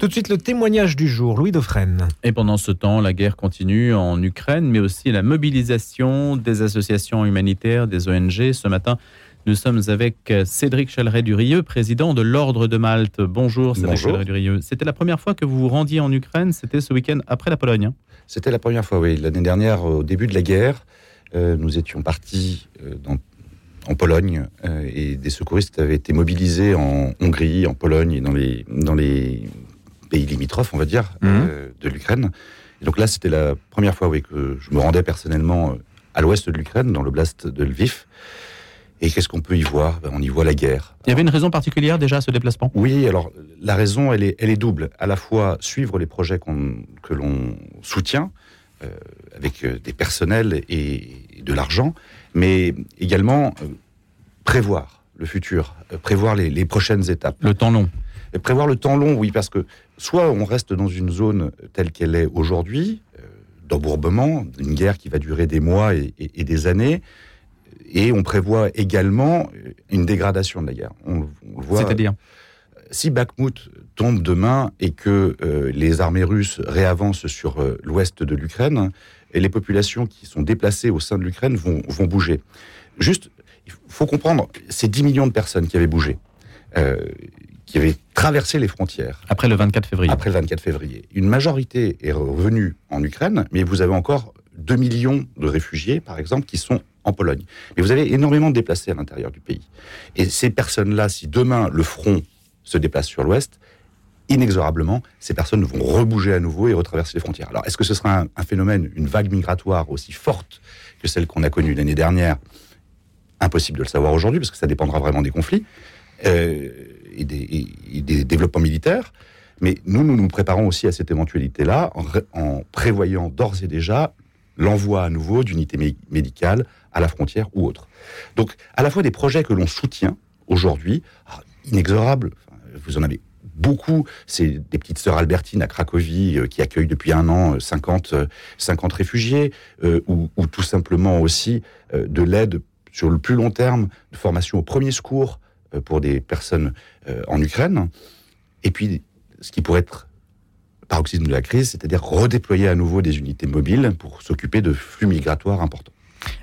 Tout de suite, le témoignage du jour, Louis Dauphren. Et pendant ce temps, la guerre continue en Ukraine, mais aussi la mobilisation des associations humanitaires, des ONG. Ce matin, nous sommes avec Cédric Chaleret-Durieux, président de l'Ordre de Malte. Bonjour Cédric Chaleret-Durieux. C'était la première fois que vous vous rendiez en Ukraine, c'était ce week-end après la Pologne hein C'était la première fois, oui. L'année dernière, au début de la guerre, euh, nous étions partis euh, en Pologne euh, et des secouristes avaient été mobilisés en Hongrie, en Pologne et dans les, dans les pays limitrophes, on va dire, mhm. de l'Ukraine. Et donc là, c'était la première fois oui, que je me rendais personnellement à l'ouest de l'Ukraine, dans l'oblast de Lviv. Et qu'est-ce qu'on peut y voir? Ben, On y voit la guerre. Il y avait une raison particulière déjà à ce déplacement? Oui, alors la raison, elle est, elle est double. À la fois suivre les projets que l'on soutient, euh, avec euh, des personnels et, de l'argent, mais également euh, prévoir le futur, prévoir les, prochaines étapes. Le temps long. Prévoir le temps long, oui, parce que soit on reste dans une zone telle qu'elle est aujourd'hui, d'embourbement, une guerre qui va durer des mois et, des années, et on prévoit également une dégradation de la guerre. On, C'est-à-dire Si Bakhmut tombe demain et que euh, les armées russes réavancent sur euh, l'ouest de l'Ukraine, et les populations qui sont déplacées au sein de l'Ukraine vont, vont bouger. Juste, il faut comprendre, c'est 10 millions de personnes qui avaient bougé. Euh, qui avaient traversé les frontières. Après le 24 février. Après le 24 février. Une majorité est revenue en Ukraine, mais vous avez encore 2 millions de réfugiés, par exemple, qui sont en Pologne. Mais vous avez énormément de déplacés à l'intérieur du pays. Et ces personnes-là, si demain le front se déplace sur l'ouest, inexorablement, ces personnes vont rebouger à nouveau et retraverser les frontières. Alors, est-ce que ce sera un, phénomène, une vague migratoire aussi forte que celle qu'on a connue l'année dernière? Impossible de le savoir aujourd'hui, parce que ça dépendra vraiment des conflits euh, et, des, développements militaires. Mais nous, nous nous préparons aussi à cette éventualité-là en prévoyant d'ores et déjà l'envoi à nouveau d'unités médicales à la frontière ou autre. Donc, à la fois des projets que l'on soutient aujourd'hui, ah, inexorables, vous en avez beaucoup, c'est des petites sœurs Albertines à Cracovie euh, qui accueillent depuis un an 50, euh, 50 euh, réfugiés, ou, tout simplement aussi de l'aide sur le plus long terme, de formation au premier secours pour des personnes en Ukraine. Et puis, ce qui pourrait être paroxysme de la crise, c'est-à-dire redéployer à nouveau des unités mobiles pour s'occuper de flux migratoires importants.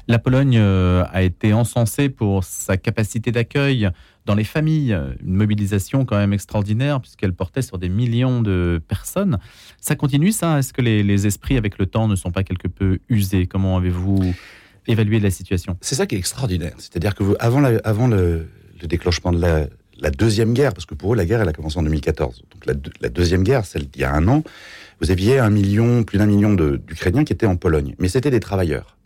La Pologne euh, a été encensée pour sa capacité d'accueil dans les familles, une mobilisation quand même extraordinaire puisqu'elle portait sur des millions de personnes. Ça continue ça? Est-ce que les, esprits avec le temps ne sont pas quelque peu usés? Comment avez-vous évalué la situation? C'est ça qui est extraordinaire. C'est-à-dire que avant, avant le, déclenchement de la, deuxième guerre, parce que pour eux, la guerre, elle a commencé en 2014. Donc la, deuxième guerre, celle d'il y a un an, vous aviez un million, plus d'un million d'Ukrainiens qui étaient en Pologne. Mais c'était des travailleurs.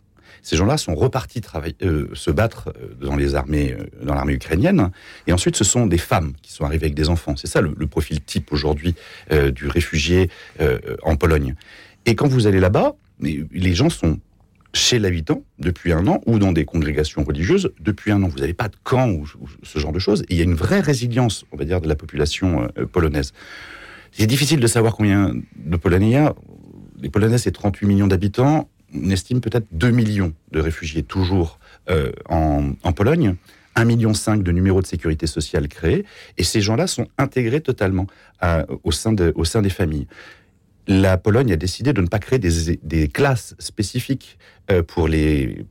Ces gens-là sont repartis euh, se battre euh, dans les armées, euh, dans l'armée ukrainienne. Et ensuite, ce sont des femmes qui sont arrivées avec des enfants. C'est ça le, profil type aujourd'hui du réfugié en Pologne. Et quand vous allez là-bas, les gens sont chez l'habitant depuis un an ou dans des congrégations religieuses depuis un an. Vous n'avez pas de camp ou, ce genre de choses. Il y a une vraie résilience, on va dire, de la population euh, polonaise. C'est difficile de savoir combien de Polonais il y a. Les Polonais, c'est 38 millions d'habitants. On estime peut-être 2 millions de réfugiés toujours euh, en, Pologne. 1,5 million de numéros de sécurité sociale créés, et ces gens-là sont intégrés totalement de, au sein des familles la Pologne a décidé de ne pas créer des, classes spécifiques euh, pour les,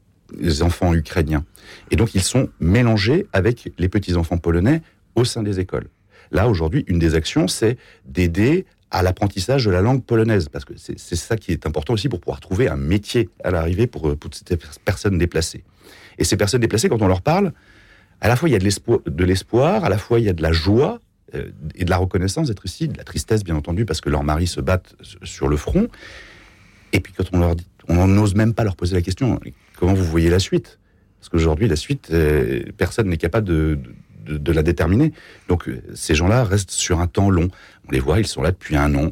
enfants ukrainiens. Et donc, ils sont mélangés avec les petits-enfants polonais au sein des écoles. Là, aujourd'hui, une des actions, c'est d'aider à l'apprentissage de la langue polonaise, parce que c'est ça qui est important aussi pour pouvoir trouver un métier à l'arrivée pour, euh, pour ces personnes déplacées. Et ces personnes déplacées, quand on leur parle, à la fois il y a de l'espoir, à la fois il y a de la joie, euh, et de la reconnaissance d'être ici, de la tristesse bien entendu parce que leurs maris se battent sur le front. Et puis quand on leur dit, on n'ose même pas leur poser la question comment vous voyez la suite? Parce qu'aujourd'hui la suite, euh, personne n'est capable de, de, la déterminer. Donc euh, ces gens-là restent sur un temps long. On les voit, ils sont là depuis un an.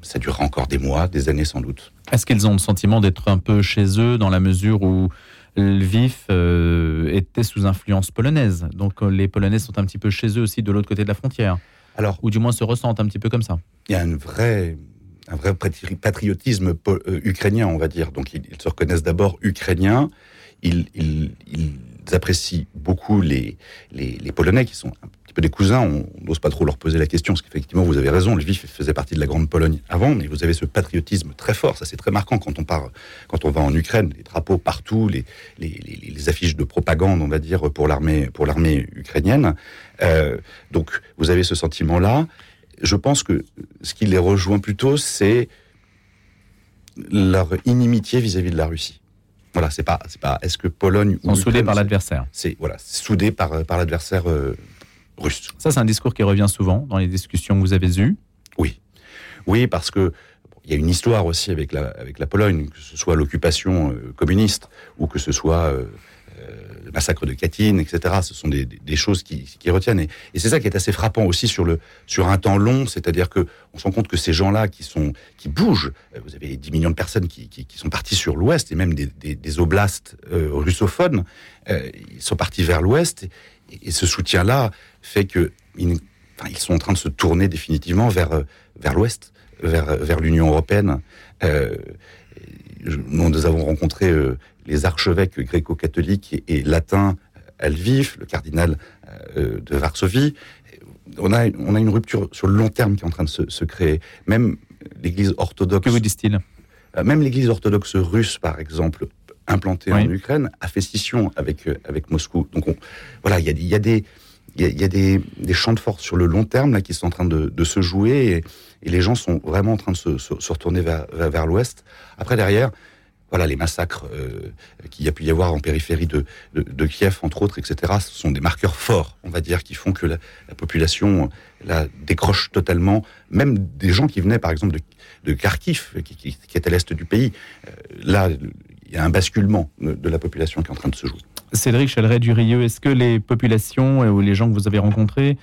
Ça durera encore des mois, des années sans doute. Est-ce qu'ils ont le sentiment d'être un peu chez eux dans la mesure où Lviv euh, était sous influence polonaise. Donc euh, les Polonais sont un petit peu chez eux aussi de l'autre côté de la frontière. Alors, ou du moins se ressentent un petit peu comme ça. Il y a une vraie, un vrai patriotisme euh, ukrainien, on va dire. Donc ils, se reconnaissent d'abord ukrainiens. Ils, apprécient beaucoup les, les, Polonais qui sont peu des cousins, on n'ose pas trop leur poser la question, parce qu'effectivement, vous avez raison, Lviv faisait partie de la Grande Pologne avant, mais vous avez ce patriotisme très fort, ça c'est très marquant quand on part, quand on va en Ukraine, les drapeaux partout, les, les, affiches de propagande, on va dire, pour l'armée, pour l'armée ukrainienne. Euh, donc, vous avez ce sentiment-là. Je pense que ce qui les rejoint plutôt, c'est leur inimitié vis-à-vis de la Russie. Voilà, c'est pas, c'est pas. Est-ce que Pologne ou soudés par l'adversaire C'est voilà, soudés par par l'adversaire euh, russe. Ça, c'est un discours qui revient souvent dans les discussions que vous avez eues. Oui, oui, parce que il y a une histoire aussi avec la avec la Pologne, que ce soit l'occupation euh, communiste ou que ce soit euh, le massacre de Katyn, etc. Ce sont des, choses qui, retiennent. Et, c'est ça qui est assez frappant aussi sur, le, sur un temps long, c'est-à-dire que on se rend compte que ces gens-là qui, qui bougent, euh, vous avez 10 millions de personnes qui, sont parties sur l'Ouest, et même des, oblasts euh, russophones, euh, ils sont partis vers l'Ouest, et, ce soutien-là fait que ils, sont en train de se tourner définitivement vers, vers l'Ouest, vers, vers l'Union européenne. nous avons rencontré les archevêques gréco-catholiques et, latins à Lviv, le cardinal euh, de Varsovie. On a, on a une rupture sur le long terme qui est en train de se, créer. Même l'Église orthodoxe. Que vous disent-ils? Euh, Même l'Église orthodoxe russe, par exemple, implantée en Ukraine, a fait scission avec, euh, avec Moscou. Donc voilà, il y a, y a des il y a, des, des, champs de force sur le long terme là qui sont en train de, de se jouer et, et, les gens sont vraiment en train de se, se, retourner vers, vers l'ouest. Après derrière, voilà, les massacres euh, qu'il y a pu y avoir en périphérie de, Kiev, entre autres, etc., ce sont des marqueurs forts, on va dire, qui font que la, population la décroche totalement, même des gens qui venaient, par exemple, de, Kharkiv, qui, qui, est à l'est du pays. Euh, là, il y a un basculement de, la population qui est en train de se jouer. Cédric Chaleret-Durieux, est-ce que les populations ou les gens que vous avez rencontrés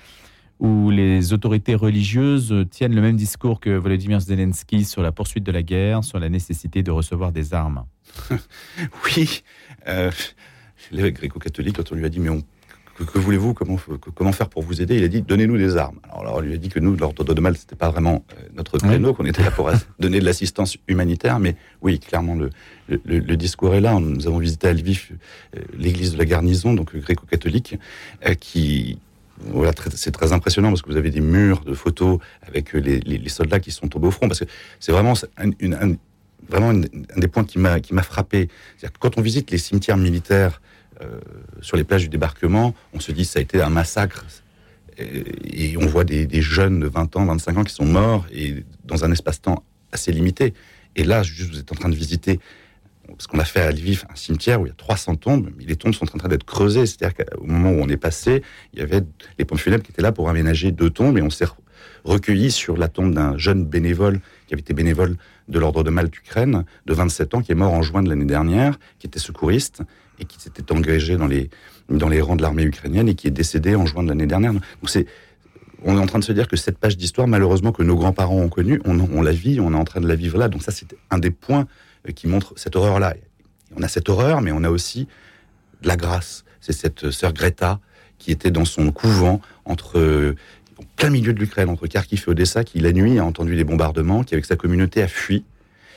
où les autorités religieuses tiennent le même discours que Volodymyr Zelensky sur la poursuite de la guerre, sur la nécessité de recevoir des armes Oui. Euh, L'évêque gréco-catholique, quand on lui a dit, mais que, voulez-vous comment, comment faire pour vous aider Il a dit, donnez-nous des armes. Alors, on lui a dit que nous, l'ordre de Mal, c'était pas vraiment euh, notre créneau, qu'on était là pour donner de l'assistance humanitaire, mais oui, clairement, le, le, discours est là. Nous avons visité à Lviv euh, l'église de la garnison, donc gréco-catholique, euh, qui, c'est très impressionnant parce que vous avez des murs de photos avec les, soldats qui sont tombés au front. Parce que c'est vraiment, un, vraiment un des points qui m'a frappé. C'est-à-dire que quand on visite les cimetières militaires euh, sur les plages du débarquement, on se dit ça a été un massacre. Et, on voit des, des, jeunes de 20 ans, 25 ans qui sont morts et dans un espace-temps assez limité. Et là, juste, vous êtes en train de visiter parce qu'on a fait à Lviv un cimetière où il y a 300 tombes, mais les tombes sont en train d'être creusées. C'est-à-dire qu'au moment où on est passé, il y avait les pompes funèbres qui étaient là pour aménager deux tombes, et on s'est recueilli sur la tombe d'un jeune bénévole qui avait été bénévole de l'ordre de Malte Ukraine, de 27 ans, qui est mort en juin de l'année dernière, qui était secouriste et qui s'était engagé dans les, dans les rangs de l'armée ukrainienne et qui est décédé en juin de l'année dernière. Donc c'est, on est en train de se dire que cette page d'histoire, malheureusement, que nos grands-parents ont connue, on, on la vit, on est en train de la vivre là. Donc ça, c'est un des points qui montre cette horreur-là. On a cette horreur, mais on a aussi de la grâce. C'est cette sœur Greta qui était dans son couvent entre en plein milieu de l'Ukraine, entre Kharkiv et Odessa, qui la nuit a entendu les bombardements, qui avec sa communauté a fui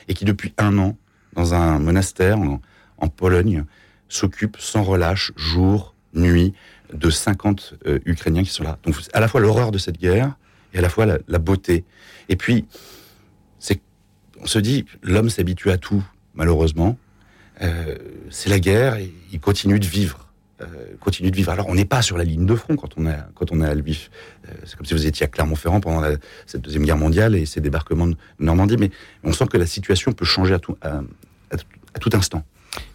et qui depuis un an, dans un monastère en, Pologne, s'occupe sans relâche, jour, nuit, de 50 euh, Ukrainiens qui sont là. Donc à la fois l'horreur de cette guerre et à la fois la beauté. Et puis on se dit, l'homme s'habitue à tout, malheureusement. Euh, c'est la guerre, il continue de vivre. Euh, continue de vivre. Alors, on n'est pas sur la ligne de front quand on est, quand on est à Lviv. Euh, c'est comme si vous étiez à Clermont-Ferrand pendant la, cette deuxième guerre mondiale et ces débarquements de Normandie. Mais on sent que la situation peut changer à tout, instant.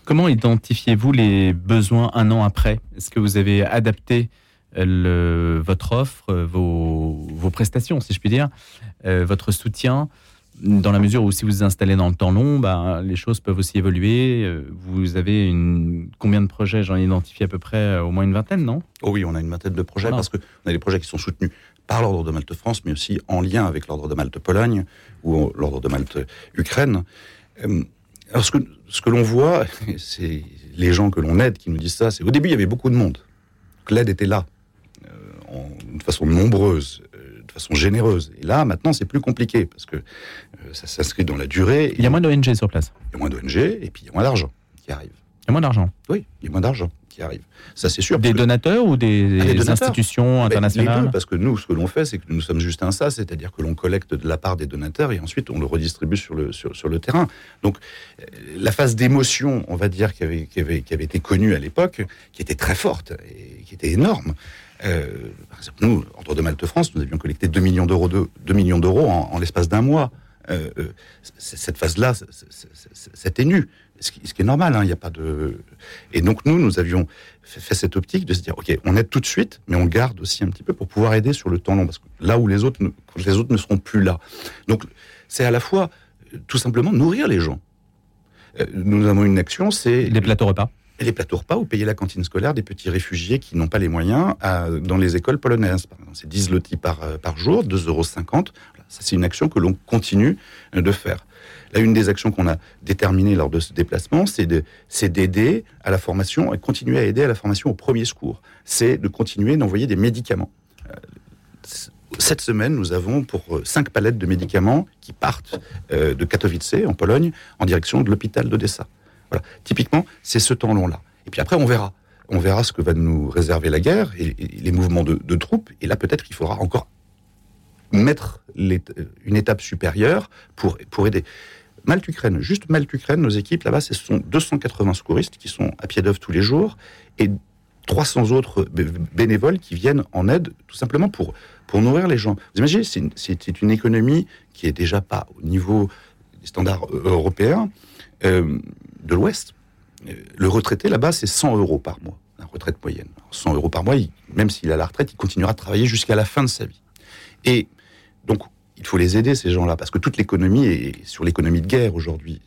Comment identifiez-vous les besoins un an après? Est-ce que vous avez adapté votre offre, vos, prestations, si je puis dire, votre soutien dans la mesure où si vous vous installez dans le temps long, bah, les choses peuvent aussi évoluer. Euh, vous avez une... combien de projets J'en ai identifié à peu près euh, au moins une vingtaine, non? Oh Oui, on a une vingtaine de projets parce qu'on a des projets qui sont soutenus par l'Ordre de Malte France, mais aussi en lien avec l'Ordre de Malte Pologne ou l'Ordre de Malte Ukraine. Euh, alors ce que, ce que l'on voit, c'est les gens que l'on aide qui nous disent ça, c'est au début il y avait beaucoup de monde. L'aide était là, en, de façon nombreuse de façon généreuse. Et là, maintenant, c'est plus compliqué parce que euh, ça s'inscrit dans la durée. Il y a moins d'ONG sur place. Il y a moins d'ONG et puis il y a moins d'argent qui arrive. Il y a moins d'argent. Oui, il y a moins d'argent. qui arrivent. Ça, c'est sûr. Des donateurs ou des, Ah, institutions internationales Parce que nous, ce que l'on fait, c'est que nous sommes juste un ça, c'est-à-dire que l'on collecte de la part des donateurs et ensuite on le redistribue sur le, sur, sur le terrain. Donc, euh, la phase d'émotion, on va dire, qui avait, qui avait, qui avait été connue à l'époque, qui était très forte et qui était énorme. Euh, par exemple, nous, Ordre de Malte France, nous avions collecté 2 millions d'euros de, millions d'euros en, l'espace d'un mois. Euh, euh, cette phase-là ce, qui, ce qui est normal. Hein, il n'y a pas de. Et donc nous, nous avions fait, cette optique de se dire, ok, on aide tout de suite, mais on garde aussi un petit peu pour pouvoir aider sur le temps long, parce que là où les autres, ne, les autres ne seront plus là. Donc c'est à la fois tout simplement nourrir les gens. Euh, nous avons une action, c'est les plateaux repas et les plateaux repas ou payer la cantine scolaire des petits réfugiés qui n'ont pas les moyens dans les écoles polonaises. C'est 10 lotis par, euh, jour, 2,50 euros. Ça, c'est une action que l'on continue de faire. Là, une des actions qu'on a déterminées lors de ce déplacement, c'est d'aider à la formation et continuer à aider à la formation au premier secours. C'est de continuer d'envoyer des médicaments. Euh, cette semaine, nous avons pour euh, cinq palettes de médicaments qui partent de Katowice, en Pologne, en direction de l'hôpital d'Odessa. Voilà. Typiquement, c'est ce temps long-là. Et puis après, on verra. On verra ce que va nous réserver la guerre et, les mouvements de, troupes. Et là, peut-être qu'il faudra encore mettre les, une étape supérieure pour, pour aider. Malte-Ukraine, juste Malte-Ukraine, nos équipes là-bas, ce sont 280 secouristes qui sont à pied d'œuvre tous les jours et 300 autres bénévoles qui viennent en aide tout simplement pour, pour nourrir les gens. Vous imaginez, c'est une, économie qui est déjà pas au niveau des standards européens. Euh, de l'Ouest, le retraité là-bas, c'est 100 euros par mois, la retraite moyenne. 100 euros par mois, même s'il a la retraite, il continuera de travailler jusqu'à la fin de sa vie. Et donc, il faut les aider, ces gens-là, parce que toute l'économie est sur l'économie de guerre aujourd'hui.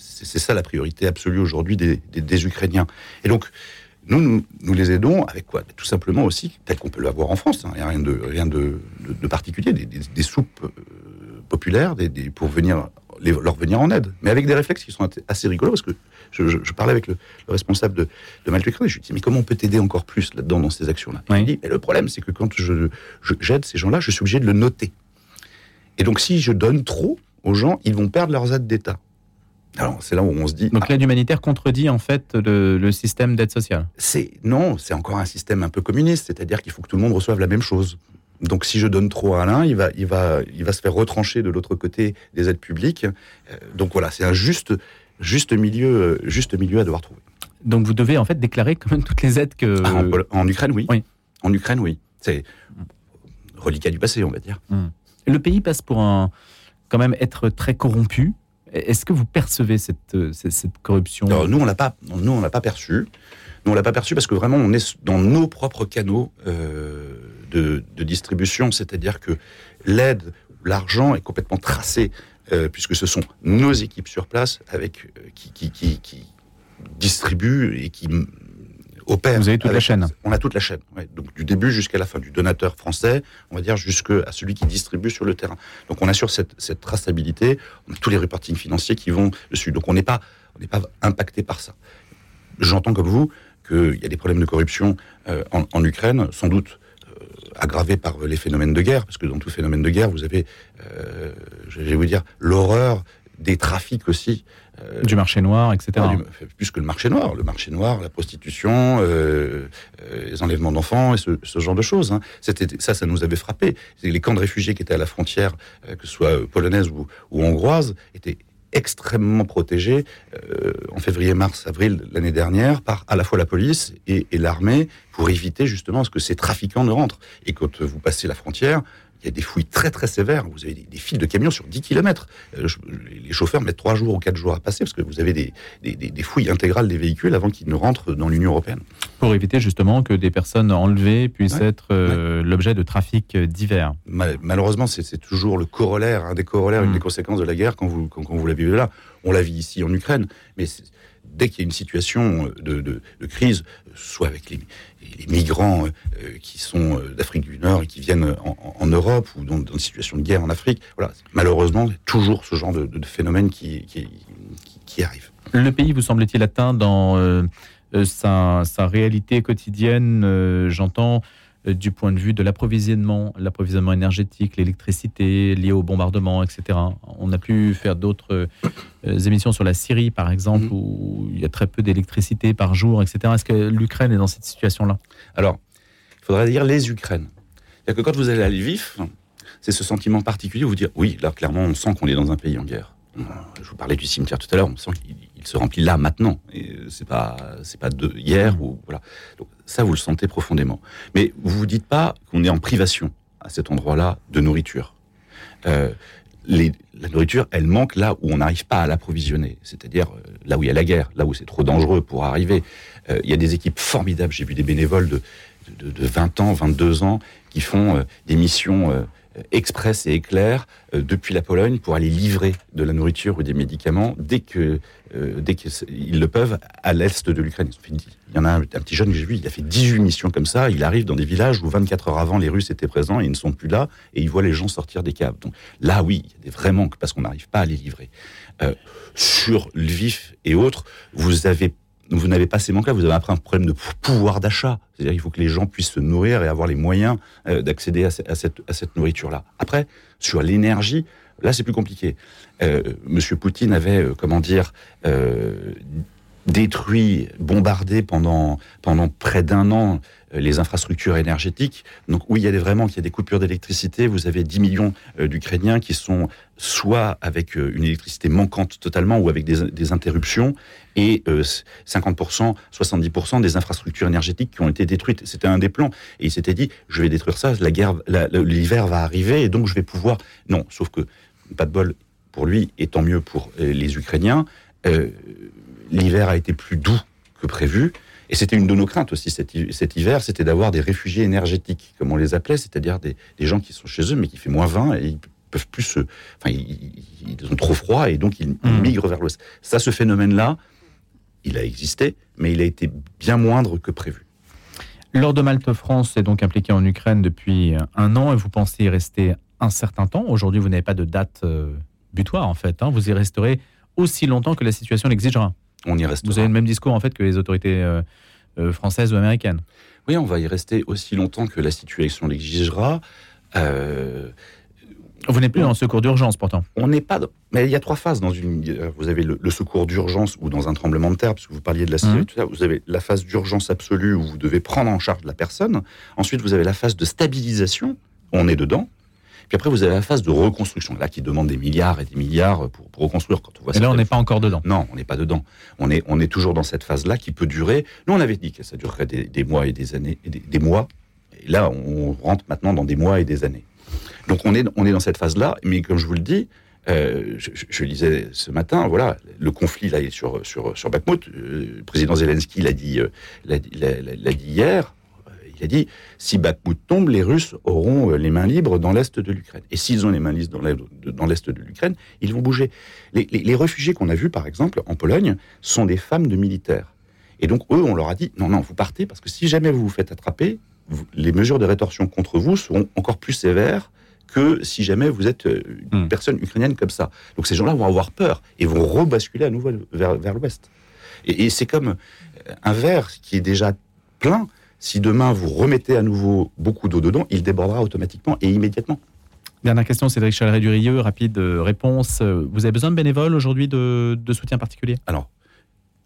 C'est ça la priorité absolue aujourd'hui des, Ukrainiens. Et donc, nous, nous, les aidons avec quoi? Tout simplement aussi, tel qu'on peut l'avoir en France, hein, rien de, rien de, particulier, des, des, soupes euh, populaires pour venir les, leur venir en aide, mais avec des réflexes qui sont assez rigolos, parce que je, je, je parlais avec le, le, responsable de, de Malte et je lui dis, mais comment on peut t'aider encore plus là-dedans, dans ces actions-là? Oui. Il dit, mais le problème, c'est que quand je, j'aide ces gens-là, je suis obligé de le noter. Et donc, si je donne trop aux gens, ils vont perdre leurs aides d'État. Alors, c'est là où on se dit. Donc, ah, l'aide humanitaire contredit, en fait, le, le système d'aide sociale? C'est Non, c'est encore un système un peu communiste, c'est-à-dire qu'il faut que tout le monde reçoive la même chose. Donc, si je donne trop à l'un, il va, il, va, il va se faire retrancher de l'autre côté des aides publiques. Donc, voilà, c'est un juste, juste, milieu, juste milieu à devoir trouver. Donc, vous devez, en fait, déclarer quand même toutes les aides que. Ah, en, en, Ukraine, oui. oui. En Ukraine, oui. C'est reliquat du passé, on va dire. Hum. Le pays passe pour un. quand même être très corrompu. Est-ce que vous percevez cette, cette, cette corruption? Alors, Nous, on l'a pas, nous, on l'a pas perçu. Nous, on l'a pas perçu parce que vraiment, on est dans nos propres canaux euh, de, de, distribution, c'est-à-dire que l'aide, l'argent est complètement tracé euh, puisque ce sont nos équipes sur place avec euh, qui, qui, qui, qui, distribuent et qui opèrent. Vous avez toute avec, la chaîne. On a toute la chaîne. Ouais. Donc du début jusqu'à la fin, du donateur français, on va dire jusqu'à celui qui distribue sur le terrain. Donc on assure cette, cette traçabilité. On a tous les reportings financiers qui vont dessus. Donc on n'est pas on pas impacté par ça. J'entends comme vous qu'il y a des problèmes de corruption euh, en, en, Ukraine, sans doute euh, aggravés par les phénomènes de guerre, parce que dans tout phénomène de guerre, vous avez, euh, je vais vous dire, l'horreur des trafics aussi. Euh, du marché noir, etc. Du, plus que le marché noir. Le marché noir, la prostitution, euh, les enlèvements d'enfants et ce, ce, genre de choses. Hein. Ça, ça nous avait frappé. Les camps de réfugiés qui étaient à la frontière, que ce soit polonaise ou, ou hongroise, étaient extrêmement protégés euh, en février, mars, avril l'année dernière par à la fois la police et, et l'armée pour éviter justement ce que ces trafiquants ne rentrent. Et quand vous passez la frontière, il y a des fouilles très très sévères. Vous avez des, des files de camions sur 10 km. Euh, les chauffeurs mettent 3 jours ou 4 jours à passer parce que vous avez des, des, des fouilles intégrales des véhicules avant qu'ils ne rentrent dans l'Union européenne. Pour éviter justement que des personnes enlevées puissent ouais. être euh, ouais. l'objet de trafics divers. Mal, malheureusement, c'est toujours le corollaire, un des corollaires, mmh. une des conséquences de la guerre quand vous, quand, quand vous la vivez là. On la vit ici en Ukraine, mais dès qu'il y a une situation de, de, de crise, soit avec les, migrants euh, qui sont d'Afrique du Nord et qui viennent en, Europe ou dans, une situation de guerre en Afrique, voilà, malheureusement, toujours ce genre de, phénomène qui, qui, arrive. Le pays, vous semble-t-il, atteint dans euh, sa, sa, réalité quotidienne, euh, j'entends, euh, du point de vue de l'approvisionnement, l'approvisionnement énergétique, l'électricité liée au bombardement, etc. On a pu faire d'autres euh, émissions sur la Syrie, par exemple, Mhm. où il y a très peu d'électricité par jour, etc. Est-ce que l'Ukraine est dans cette situation-là? Alors, il faudrait dire les Ukraines. C'est-à-dire que quand vous allez à Lviv, c'est ce sentiment particulier où vous dire oui, là clairement on sent qu'on est dans un pays en guerre. Je vous parlais du cimetière tout à l'heure, on sent qu'il il se remplit là maintenant. Et c'est pas c'est pas hier ou voilà. Donc, ça vous le sentez profondément. Mais vous vous dites pas qu'on est en privation à cet endroit-là de nourriture. Euh, la nourriture, elle manque là où on n'arrive pas à l'approvisionner, c'est-à-dire euh, là où il y a la guerre, là où c'est trop dangereux pour arriver. Euh, il y a des équipes formidables. J'ai vu des bénévoles de, de, de 20 ans, 22 ans qui font euh, des missions euh, express et éclairs euh, depuis la Pologne pour aller livrer de la nourriture ou des médicaments dès que euh, dès qu'ils le peuvent à l'est de l'Ukraine. Il y en a un, un petit jeune que j'ai vu, il a fait 18 missions comme ça. Il arrive dans des villages où 24 heures avant les Russes étaient présents et ils ne sont plus là et il voit les gens sortir des caves. Donc là, oui, il y a des vrais manques parce qu'on n'arrive pas à les livrer. Euh, sur Lviv et autres, vous avez vous n'avez pas ces manques-là, vous avez après un problème de pou- pouvoir d'achat. C'est-à-dire qu'il faut que les gens puissent se nourrir et avoir les moyens euh, d'accéder à, à cette, à cette nourriture-là. Après, sur l'énergie, là c'est plus compliqué. Euh, Monsieur Poutine avait, euh, comment dire, euh, détruit, bombardé pendant, pendant près d'un an euh, les infrastructures énergétiques. Donc oui, il y a vraiment qu'il y a des coupures d'électricité. Vous avez 10 millions euh, d'Ukrainiens qui sont soit avec euh, une électricité manquante totalement ou avec des, des interruptions et euh, 50%, 70% des infrastructures énergétiques qui ont été détruites. C'était un des plans. Et il s'était dit, je vais détruire ça, la guerre, l'hiver va arriver et donc je vais pouvoir... Non, sauf que, pas de bol pour lui et tant mieux pour les Ukrainiens, l'hiver a été plus doux que prévu. Et c'était une de nos craintes aussi cet, hi- cet hiver, c'était d'avoir des réfugiés énergétiques, comme on les appelait, c'est-à-dire des, des gens qui sont chez eux, mais qui fait moins 20 et ils peuvent plus se. Enfin, ils, ont trop froid et donc ils, ils Mm. migrent vers l'ouest. Ça, ce phénomène-là, il a existé, mais il a été bien moindre que prévu. L'Ordre de Malte France est donc impliqué en Ukraine depuis un an et vous pensez y rester un certain temps. Aujourd'hui, vous n'avez pas de date euh, butoir en fait. hein. Vous y resterez aussi longtemps que la situation l'exigera. On y restera. Vous avez le même discours en fait que les autorités euh, euh, françaises ou américaines. Oui, on va y rester aussi longtemps que la situation l'exigera. Euh, Vous n'êtes plus dans le secours d'urgence pourtant. on n'est pas. dans- Mais il y a trois phases dans une. Vous avez le, le secours d'urgence ou dans un tremblement de terre, parce que vous parliez de la Syrie, Mhm. tout ça. Vous avez la phase d'urgence absolue où vous devez prendre en charge la personne. Ensuite, vous avez la phase de stabilisation. On est dedans. Puis après, vous avez la phase de reconstruction, là qui demande des milliards et des milliards pour, pour reconstruire. Quand on voit Et là, on n'est pas encore dedans. non, on n'est pas dedans. On est, on est toujours dans cette phase-là qui peut durer. Nous, on avait dit que ça durerait des, des mois et des années, et des, des mois. Et là, on rentre maintenant dans des mois et des années. Donc, on est, on est dans cette phase-là. Mais comme je vous le dis, euh, je, lisais ce matin, voilà, le conflit là est sur sur sur Bakhmut. Euh, le président Zelensky l'a dit, euh, l'a dit hier. Il a dit si Bakhmut tombe, les Russes auront euh, les mains libres dans l'est de l'Ukraine. Et s'ils ont les mains libres dans l'est de- l'Ukraine, ils vont bouger. Les, les- les réfugiés qu'on a vus, par exemple, en Pologne, sont des femmes de militaires. Et donc, eux, on leur a dit, non, non, vous partez, parce que si jamais vous vous faites attraper, vous- les mesures de rétorsion contre vous seront encore plus sévères que si jamais vous êtes euh, une Hmm. personne ukrainienne comme ça. Donc, ces gens-là vont avoir peur et vont rebasculer à nouveau vers, vers l'ouest. Et, et c'est comme euh, un verre qui est déjà plein. Si demain vous remettez à nouveau beaucoup d'eau dedans, il débordera automatiquement et immédiatement. Dernière question, Cédric Chaleret du Rieux, rapide euh, réponse. Euh, Vous avez besoin de bénévoles aujourd'hui de, de soutien particulier? Alors,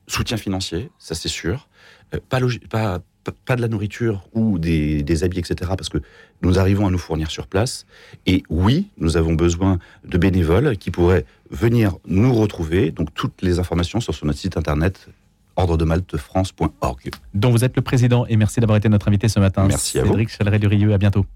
soutien financier, ça c'est sûr. Euh, pas de la nourriture ou des, des habits, etc. Parce que nous arrivons à nous fournir sur place. Et oui, nous avons besoin de bénévoles qui pourraient venir nous retrouver. Donc, toutes les informations sont sur notre site internet ordredemaltefrance.org. dont vous êtes le président. Et merci d'avoir été notre invité ce matin. Merci à vous. Cédric Chaleret du Rieux, à bientôt.